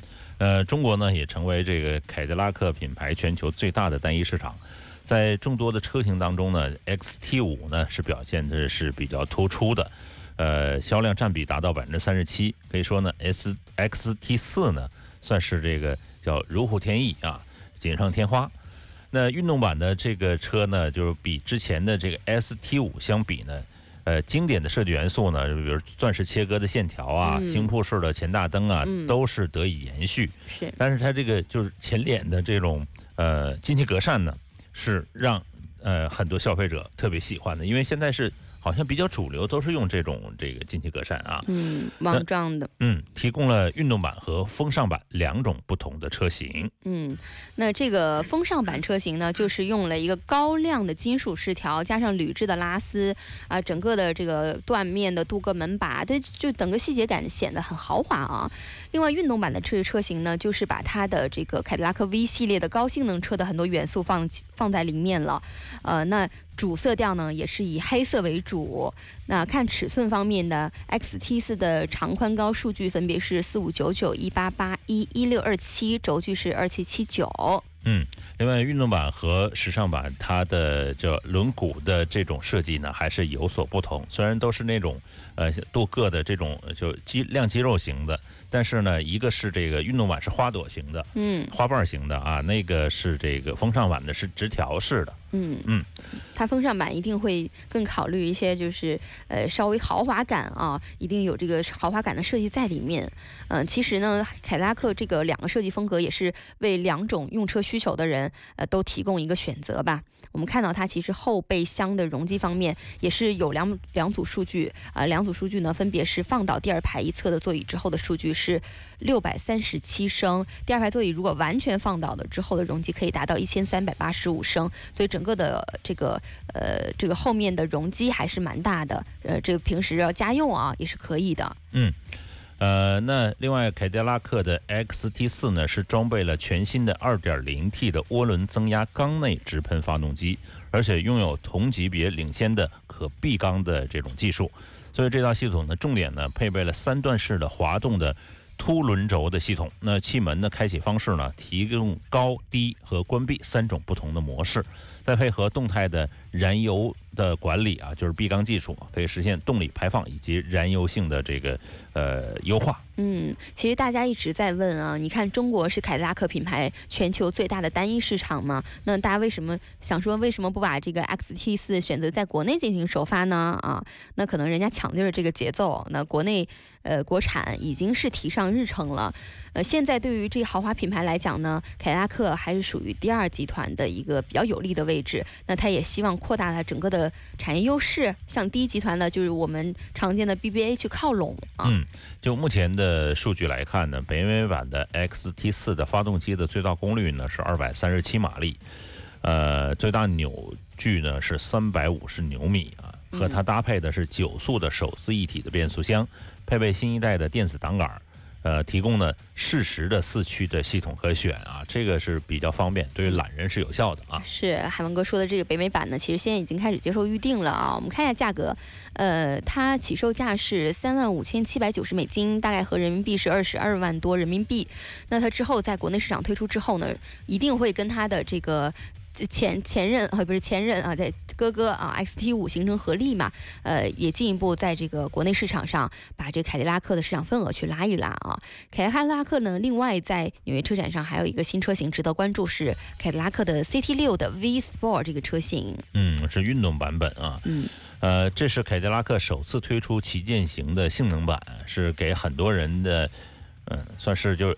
呃，中国呢也成为这个凯迪拉克品牌全球最大的单一市场，在众多的车型当中呢，XT 五呢是表现的是比较突出的，呃，销量占比达到百分之三十七，可以说呢，S XT 四呢算是这个叫如虎添翼啊，锦上添花。那运动版的这个车呢，就是比之前的这个 ST 五相比呢。呃，经典的设计元素呢，比如钻石切割的线条啊，星瀑式的前大灯啊，都是得以延续。是，但是它这个就是前脸的这种呃进气格栅呢，是让呃很多消费者特别喜欢的，因为现在是。好像比较主流都是用这种这个进气格栅啊，嗯，网状的，嗯，提供了运动版和风尚版两种不同的车型，嗯，那这个风尚版车型呢，就是用了一个高亮的金属饰条，加上铝制的拉丝啊，整个的这个缎面的镀铬门把，它就整个细节感显得很豪华啊。另外，运动版的车车型呢，就是把它的这个凯迪拉克 V 系列的高性能车的很多元素放放在里面了，呃，那。主色调呢也是以黑色为主。那看尺寸方面的，XT4 的长宽高数据分别是四五九九、一八八一、一六二七，轴距是二七七九。嗯，另外运动版和时尚版它的这轮毂的这种设计呢，还是有所不同。虽然都是那种呃镀铬的这种就肌亮肌肉型的，但是呢，一个是这个运动版是花朵型的，嗯，花瓣型的啊，那个是这个风尚版的是直条式的。嗯嗯，它风尚版一定会更考虑一些，就是呃稍微豪华感啊，一定有这个豪华感的设计在里面。嗯，其实呢，凯迪拉克这个两个设计风格也是为两种用车需求的人呃都提供一个选择吧。我们看到它其实后备箱的容积方面也是有两两组数据啊，两组数据呢分别是放倒第二排一侧的座椅之后的数据是六百三十七升，第二排座椅如果完全放倒了之后的容积可以达到一千三百八十五升，所以整整个的这个呃这个后面的容积还是蛮大的，呃这个平时要家用啊也是可以的。嗯。呃，那另外，凯迪拉克的 XT 四呢，是装备了全新的 2.0T 的涡轮增压缸内直喷发动机，而且拥有同级别领先的可闭缸的这种技术。所以这套系统呢，重点呢配备了三段式的滑动的凸轮轴的系统。那气门的开启方式呢，提供高低和关闭三种不同的模式，再配合动态的燃油。的管理啊，就是闭缸技术，可以实现动力排放以及燃油性的这个呃优化。嗯，其实大家一直在问啊，你看中国是凯迪拉克品牌全球最大的单一市场嘛？那大家为什么想说为什么不把这个 XT 四选择在国内进行首发呢？啊，那可能人家抢就是这个节奏，那国内呃国产已经是提上日程了。呃，现在对于这个豪华品牌来讲呢，凯迪拉克还是属于第二集团的一个比较有利的位置。那它也希望扩大它整个的产业优势，向第一集团呢，就是我们常见的 BBA 去靠拢啊。嗯，就目前的数据来看呢，北美版的 XT 四的发动机的最大功率呢是二百三十七马力，呃，最大扭矩呢是三百五十牛米啊。和它搭配的是九速的手自一体的变速箱，配备新一代的电子挡杆。呃，提供呢适时的四驱的系统可选啊，这个是比较方便，对于懒人是有效的啊。是海文哥说的这个北美版呢，其实现在已经开始接受预定了啊。我们看一下价格，呃，它起售价是三万五千七百九十美金，大概合人民币是二十二万多人民币。那它之后在国内市场推出之后呢，一定会跟它的这个。前前任啊，不是前任啊，在哥哥啊，XT 五形成合力嘛，呃，也进一步在这个国内市场上把这凯迪拉克的市场份额去拉一拉啊。凯迪拉克呢，另外在纽约车展上还有一个新车型值得关注，是凯迪拉克的 CT 六的 V Sport 这个车型。嗯，是运动版本啊。嗯。呃，这是凯迪拉克首次推出旗舰型的性能版，是给很多人的，嗯，算是就。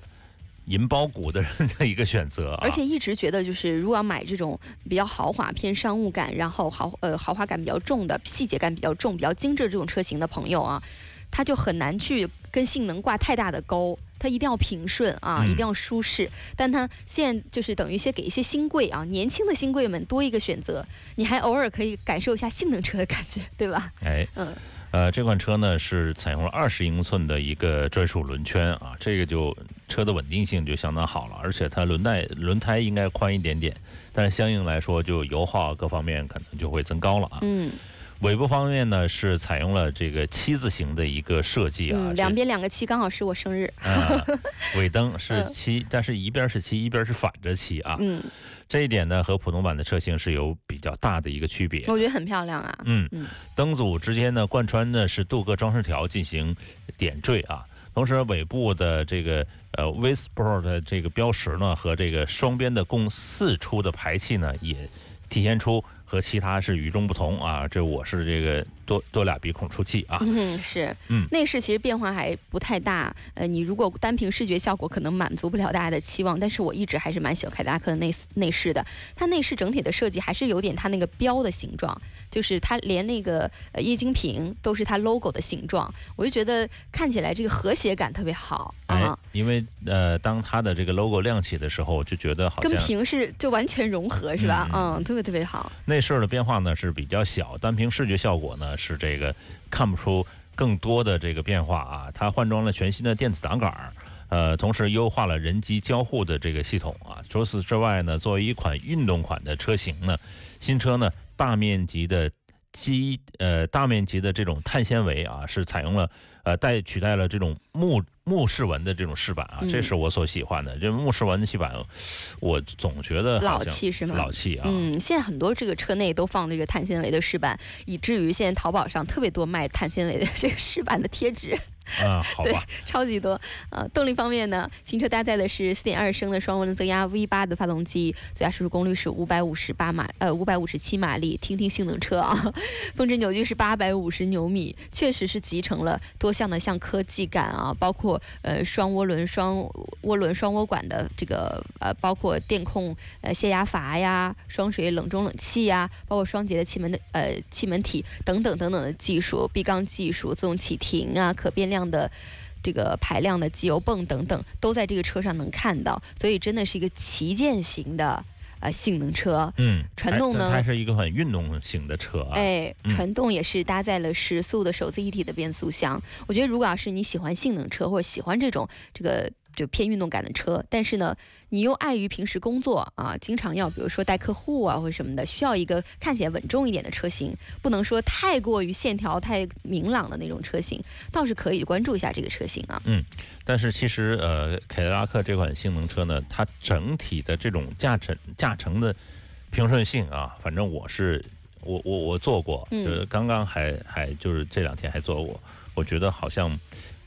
银包股的人的一个选择，而且一直觉得就是如果要买这种比较豪华、偏商务感，然后豪呃豪华感比较重的、细节感比较重、比较精致这种车型的朋友啊，他就很难去跟性能挂太大的钩，他一定要平顺啊，一定要舒适。但他现在就是等于先给一些新贵啊，年轻的新贵们多一个选择，你还偶尔可以感受一下性能车的感觉，对吧？哎，嗯。呃，这款车呢是采用了二十英寸的一个专属轮圈啊，这个就车的稳定性就相当好了，而且它轮胎轮胎应该宽一点点，但是相应来说就油耗各方面可能就会增高了啊。嗯。尾部方面呢是采用了这个七字形的一个设计啊，两边两个七，刚好是我生日。啊，尾灯是七，但是一边是七，一边是反着七啊。嗯。这一点呢，和普通版的车型是有比较大的一个区别。我觉得很漂亮啊。嗯嗯，灯组之间呢，贯穿的是镀铬装饰条进行点缀啊。同时，尾部的这个呃 V Sport 的这个标识呢，和这个双边的共四出的排气呢，也体现出。和其他是与众不同啊！这我是这个多多俩鼻孔出气啊！嗯，是，嗯，内饰其实变化还不太大。呃，你如果单凭视觉效果，可能满足不了大家的期望。但是我一直还是蛮喜欢凯迪拉克的内内饰的。它内饰整体的设计还是有点它那个标的形状，就是它连那个呃液晶屏都是它 logo 的形状。我就觉得看起来这个和谐感特别好啊！因为呃，当它的这个 logo 亮起的时候，就觉得好像跟屏是就完全融合，是吧？嗯，特别特别好。内饰的变化呢是比较小，单凭视觉效果呢是这个看不出更多的这个变化啊。它换装了全新的电子挡杆儿，呃，同时优化了人机交互的这个系统啊。除此之外呢，作为一款运动款的车型呢，新车呢大面积的机呃大面积的这种碳纤维啊，是采用了。呃，代取代了这种木木饰纹的这种饰板啊，这是我所喜欢的。这木饰纹的饰板，我总觉得老气是吗？老气啊。嗯，现在很多这个车内都放这个碳纤维的饰板，以至于现在淘宝上特别多卖碳纤维的 这个饰板的贴纸。啊，好吧，超级多。呃，动力方面呢，新车搭载的是4.2升的双涡轮增压 V8 的发动机，最大输出功率是558马，呃，557马力。听听性能车啊，峰值扭矩是850牛米，确实是集成了多项的像科技感啊，包括呃双涡轮双涡轮双涡管的这个呃，包括电控呃泄压阀呀，双水冷中冷气呀，包括双节的气门的呃气门体等等等等的技术，闭缸技术，自动启停啊，可变量。的这个排量的机油泵等等都在这个车上能看到，所以真的是一个旗舰型的呃性能车。嗯，传动呢，它是一个很运动型的车。哎，传动也是搭载了十速的手自一体的变速箱。我觉得如果要是你喜欢性能车或者喜欢这种这个。就偏运动感的车，但是呢，你又碍于平时工作啊，经常要比如说带客户啊或者什么的，需要一个看起来稳重一点的车型，不能说太过于线条太明朗的那种车型，倒是可以关注一下这个车型啊。嗯，但是其实呃，凯迪拉克这款性能车呢，它整体的这种驾乘驾乘的平顺性啊，反正我是我我我坐过，呃，刚刚还还就是这两天还坐过，我觉得好像。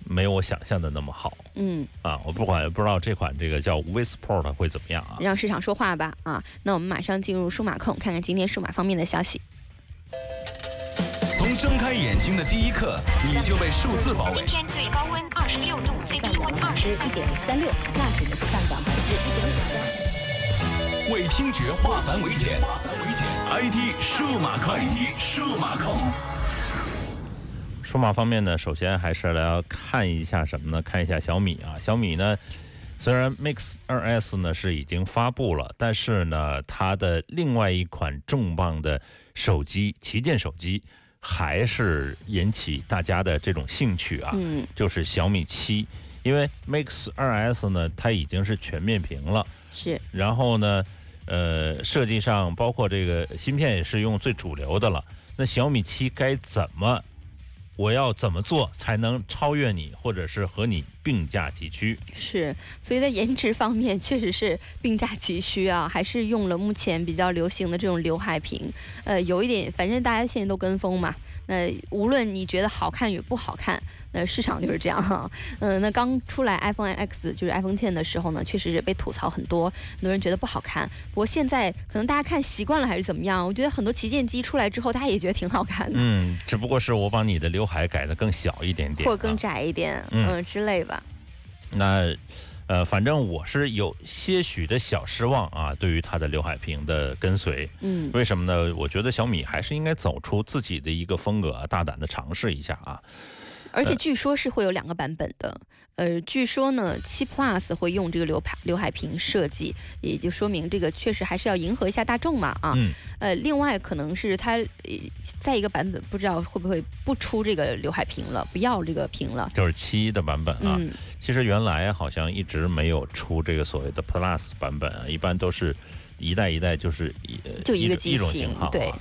没有我想象的那么好，嗯，啊，我不管不知道这款这个叫 V Sport 会怎么样啊？让市场说话吧，啊，那我们马上进入数码控，看看今天数码方面的消息。从睁开眼睛的第一刻，你就被数字包围。今天最高温二十六度，最低温二十一点三六，纳指呢是上涨百分之一点五三。为听觉化繁为简，IT 数码控，IT 数码控。数码方面呢，首先还是来看一下什么呢？看一下小米啊，小米呢，虽然 Mix 2S 呢是已经发布了，但是呢，它的另外一款重磅的手机旗舰手机还是引起大家的这种兴趣啊，嗯，就是小米七，因为 Mix 2S 呢，它已经是全面屏了，是，然后呢，呃，设计上包括这个芯片也是用最主流的了。那小米七该怎么？我要怎么做才能超越你，或者是和你并驾齐驱？是，所以在颜值方面确实是并驾齐驱啊，还是用了目前比较流行的这种刘海屏，呃，有一点，反正大家现在都跟风嘛。那无论你觉得好看与不好看。那，市场就是这样哈，嗯，那刚出来 iPhone X 就是 iPhone Ten 的时候呢，确实是被吐槽很多，很多人觉得不好看。不过现在可能大家看习惯了还是怎么样，我觉得很多旗舰机出来之后，大家也觉得挺好看的。嗯，只不过是我把你的刘海改得更小一点点，或者更窄一点，嗯之类吧。那，呃，反正我是有些许的小失望啊，对于他的刘海屏的跟随。嗯，为什么呢？我觉得小米还是应该走出自己的一个风格，大胆的尝试一下啊。而且据说是会有两个版本的，呃，据说呢，七 Plus 会用这个刘海刘海屏设计，也就说明这个确实还是要迎合一下大众嘛啊。嗯。呃，另外可能是它在一个版本不知道会不会不出这个刘海屏了，不要这个屏了。就是七的版本啊。嗯。其实原来好像一直没有出这个所谓的 Plus 版本啊，一般都是一代一代就是一就一个一种型号对。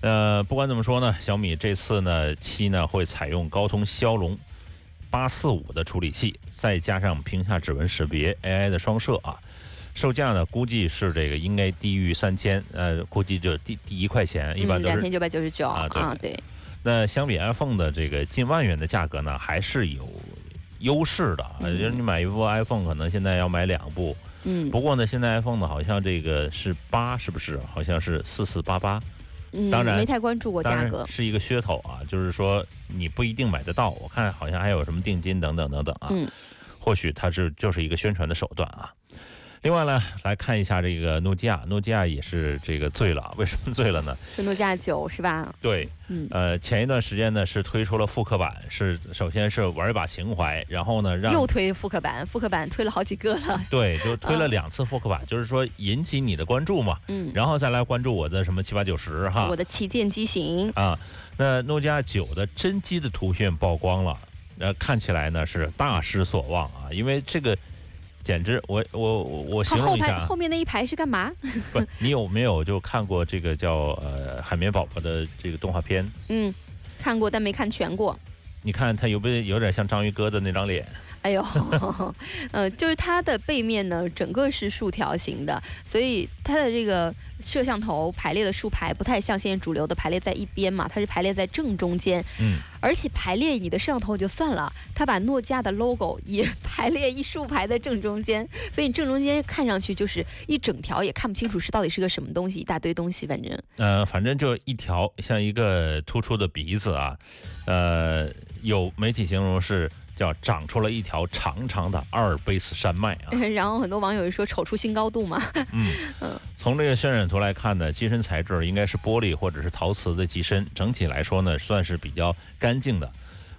呃，不管怎么说呢，小米这次呢七呢会采用高通骁龙八四五的处理器，再加上屏下指纹识别 AI 的双摄啊，售价呢估计是这个应该低于三千，呃，估计就低低一块钱，一般都是两千九百九十九啊，对。那相比 iPhone 的这个近万元的价格呢，还是有优势的啊，就是你买一部 iPhone 可能现在要买两部，嗯，不过呢，现在 iPhone 呢好像这个是八，是不是？好像是四四八八。当然没太关注过价格，是一个噱头啊，就是说你不一定买得到。我看好像还有什么定金等等等等啊，或许它是就是一个宣传的手段啊。另外呢，来看一下这个诺基亚，诺基亚也是这个醉了，为什么醉了呢？是诺基亚九是吧？对，嗯，呃，前一段时间呢是推出了复刻版，是首先是玩一把情怀，然后呢让又推复刻版，复刻版推了好几个了。对，就推了两次复刻版，就是说引起你的关注嘛，嗯，然后再来关注我的什么七八九十哈，我的旗舰机型啊，那诺基亚九的真机的图片曝光了，呃，看起来呢是大失所望啊，因为这个。简直，我我我形容一下，后面那一排是干嘛？不，你有没有就看过这个叫呃海绵宝宝的这个动画片？嗯，看过，但没看全过。你看他有不有点像章鱼哥的那张脸？哎呦，呃，就是它的背面呢，整个是竖条形的，所以它的这个摄像头排列的竖排不太像现在主流的排列在一边嘛，它是排列在正中间。嗯，而且排列你的摄像头就算了，它把诺基亚的 logo 也 排列一竖排在正中间，所以正中间看上去就是一整条，也看不清楚是到底是个什么东西，一大堆东西，反正。呃，反正就一条像一个突出的鼻子啊，呃，有媒体形容是。叫长出了一条长长的阿尔卑斯山脉啊！然后很多网友说瞅出新高度嘛。嗯 嗯，从这个渲染图来看呢，机身材质应该是玻璃或者是陶瓷的机身，整体来说呢算是比较干净的，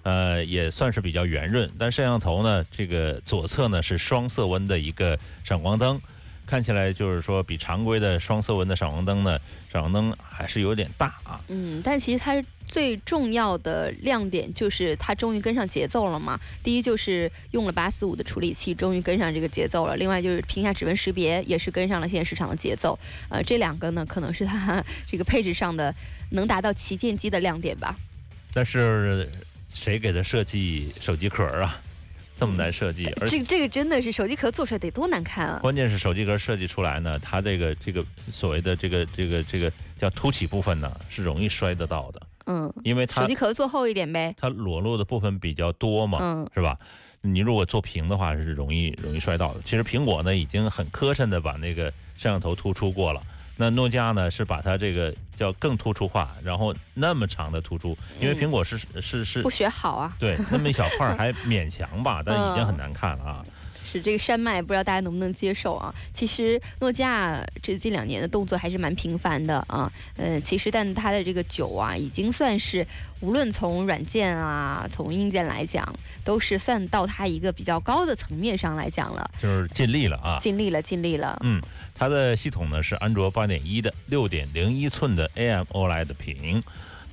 呃也算是比较圆润。但摄像头呢，这个左侧呢是双色温的一个闪光灯。看起来就是说，比常规的双色温的闪光灯呢，闪光灯还是有点大啊。嗯，但其实它最重要的亮点就是它终于跟上节奏了嘛。第一就是用了八四五的处理器，终于跟上这个节奏了。另外就是屏下指纹识别也是跟上了现在市场的节奏。呃，这两个呢，可能是它这个配置上的能达到旗舰机的亮点吧。但是谁给它设计手机壳啊？这么难设计，而这个这个真的是手机壳做出来得多难看啊！关键是手机壳设计出来呢，它这个这个所谓的这个这个这个叫凸起部分呢，是容易摔得到的。嗯，因为它手机壳做厚一点呗，它裸露的部分比较多嘛，嗯，是吧？你如果做平的话，是容易容易摔到的。其实苹果呢，已经很磕碜的把那个摄像头突出过了。那诺基亚呢，是把它这个叫更突出化，然后那么长的突出，因为苹果是是是不学好啊，对，那么一小块还勉强吧，但已经很难看了啊。是这个山脉，不知道大家能不能接受啊？其实诺基亚这近两年的动作还是蛮频繁的啊。嗯，其实但它的这个九啊，已经算是无论从软件啊，从硬件来讲，都是算到它一个比较高的层面上来讲了。就是尽力了啊！尽力了，尽力了。嗯，它的系统呢是安卓八点一的六点零一寸的 AMOLED 屏。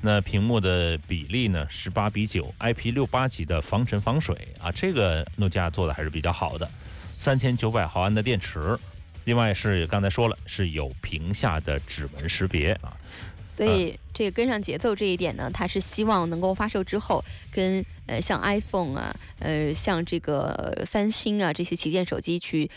那屏幕的比例呢，十八比九，IP 六八级的防尘防水啊，这个诺基亚做的还是比较好的。三千九百毫安的电池，另外是刚才说了是有屏下的指纹识别啊。所以这个跟上节奏这一点呢，它是希望能够发售之后，跟呃像 iPhone 啊，呃像这个三星啊这些旗舰手机去。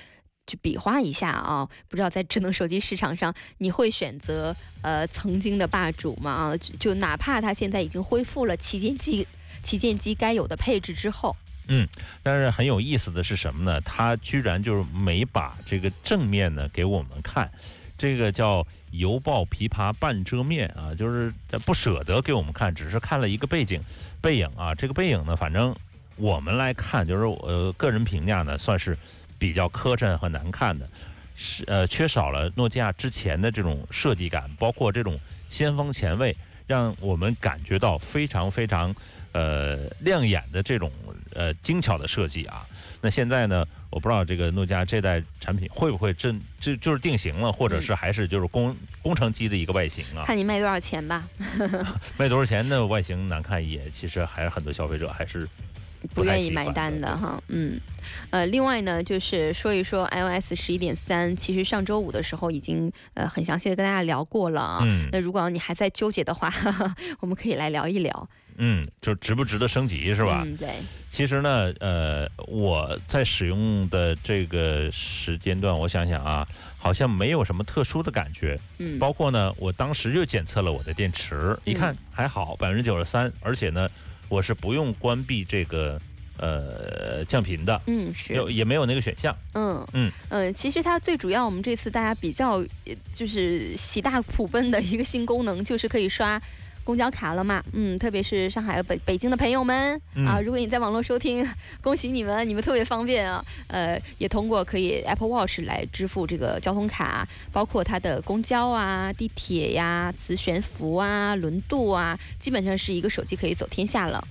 去比划一下啊，不知道在智能手机市场上，你会选择呃曾经的霸主吗？啊，就哪怕它现在已经恢复了旗舰机旗舰机该有的配置之后，嗯，但是很有意思的是什么呢？它居然就是没把这个正面呢给我们看，这个叫犹抱琵琶半遮面啊，就是不舍得给我们看，只是看了一个背景背影啊。这个背影呢，反正我们来看，就是呃个人评价呢，算是。比较磕碜和难看的，是呃缺少了诺基亚之前的这种设计感，包括这种先锋前卫，让我们感觉到非常非常呃亮眼的这种呃精巧的设计啊。那现在呢，我不知道这个诺基亚这代产品会不会真就就是定型了，或者是还是就是工工程机的一个外形啊？看你卖多少钱吧。卖多少钱的外形难看也，其实还是很多消费者还是。不愿意买单的哈，嗯，呃，另外呢，就是说一说 iOS 十一点三，其实上周五的时候已经呃很详细的跟大家聊过了啊。嗯。那如果你还在纠结的话，我们可以来聊一聊。嗯，就值不值得升级是吧？嗯，对。其实呢，呃，我在使用的这个时间段，我想想啊，好像没有什么特殊的感觉。嗯。包括呢，我当时就检测了我的电池，一看还好，百分之九十三，而且呢。我是不用关闭这个呃降频的，嗯，是，也没有那个选项，嗯嗯。嗯，其实它最主要，我们这次大家比较就是喜大普奔的一个新功能，就是可以刷公交卡了嘛，嗯，特别是上海北北京的朋友们啊，如果你在网络收听，恭喜你们，你们特别方便啊，呃，也通过可以 Apple Watch 来支付这个交通卡，包括它的公交啊、地铁呀、磁悬浮啊、轮渡啊，基本上是一个手机可以走天下了。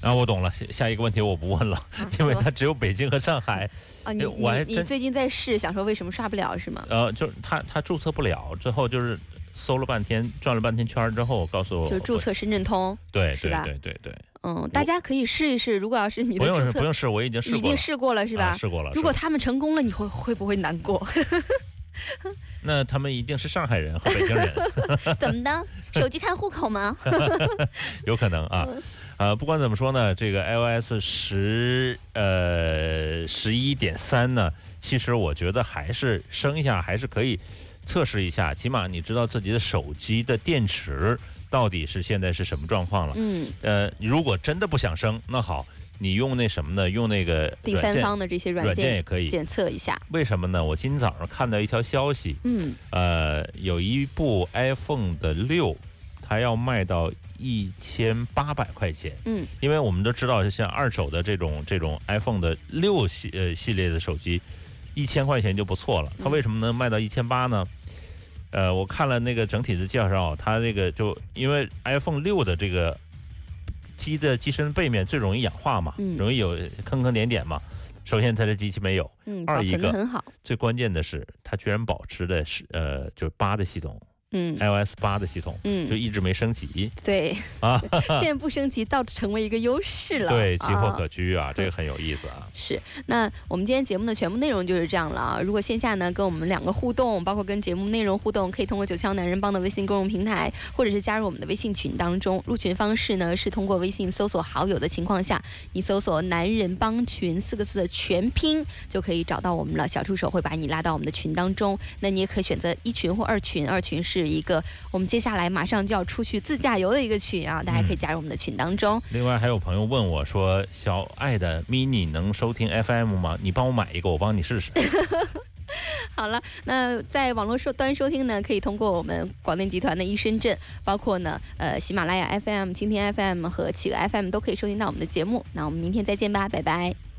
啊，我懂了。下一个问题我不问了，因为它只有北京和上海。啊，你你你最近在试，想说为什么刷不了是吗？呃，就是它它注册不了，之后就是搜了半天，转了半天圈之后，告诉我就注册深圳通，对对对对对。嗯，大家可以试一试。如果要是你的注册不用试，我已经试已经试过了是吧？试过了。如果他们成功了，你会会不会难过？那他们一定是上海人和北京人。怎么的？手机看户口吗？有可能啊。呃，不管怎么说呢，这个 iOS 十呃十一点三呢，其实我觉得还是升一下还是可以测试一下，起码你知道自己的手机的电池到底是现在是什么状况了。嗯。呃，如果真的不想升，那好，你用那什么呢？用那个第三方的这些软件也可以检测一下。为什么呢？我今天早上看到一条消息，嗯，呃，有一部 iPhone 的六。它要卖到一千八百块钱，嗯，因为我们都知道，像二手的这种这种 iPhone 的六系呃系列的手机，一千块钱就不错了。它为什么能卖到一千八呢？呃，我看了那个整体的介绍，它这个就因为 iPhone 六的这个机的机身背面最容易氧化嘛，容易有坑坑点点嘛。首先，它的机器没有，嗯，二一个很好。最关键的是，它居然保持的是呃，就是八的系统。嗯，iOS 八的系统，嗯，就一直没升级。对啊，现在不升级倒成为一个优势了。对，奇货可居啊，这个很有意思啊。是，那我们今天节目的全部内容就是这样了啊。如果线下呢跟我们两个互动，包括跟节目内容互动，可以通过九霄男人帮的微信公众平台，或者是加入我们的微信群当中。入群方式呢是通过微信搜索好友的情况下，你搜索“男人帮群”四个字的全拼就可以找到我们了。小助手会把你拉到我们的群当中。那你也可以选择一群或二群，二群是。是一个我们接下来马上就要出去自驾游的一个群啊，大家可以加入我们的群当中。另外还有朋友问我说：“小爱的 mini 能收听 FM 吗？你帮我买一个，我帮你试试。”好了，那在网络收端收听呢，可以通过我们广电集团的一深圳，包括呢呃喜马拉雅 FM、蜻蜓 FM 和企鹅 FM 都可以收听到我们的节目。那我们明天再见吧，拜拜。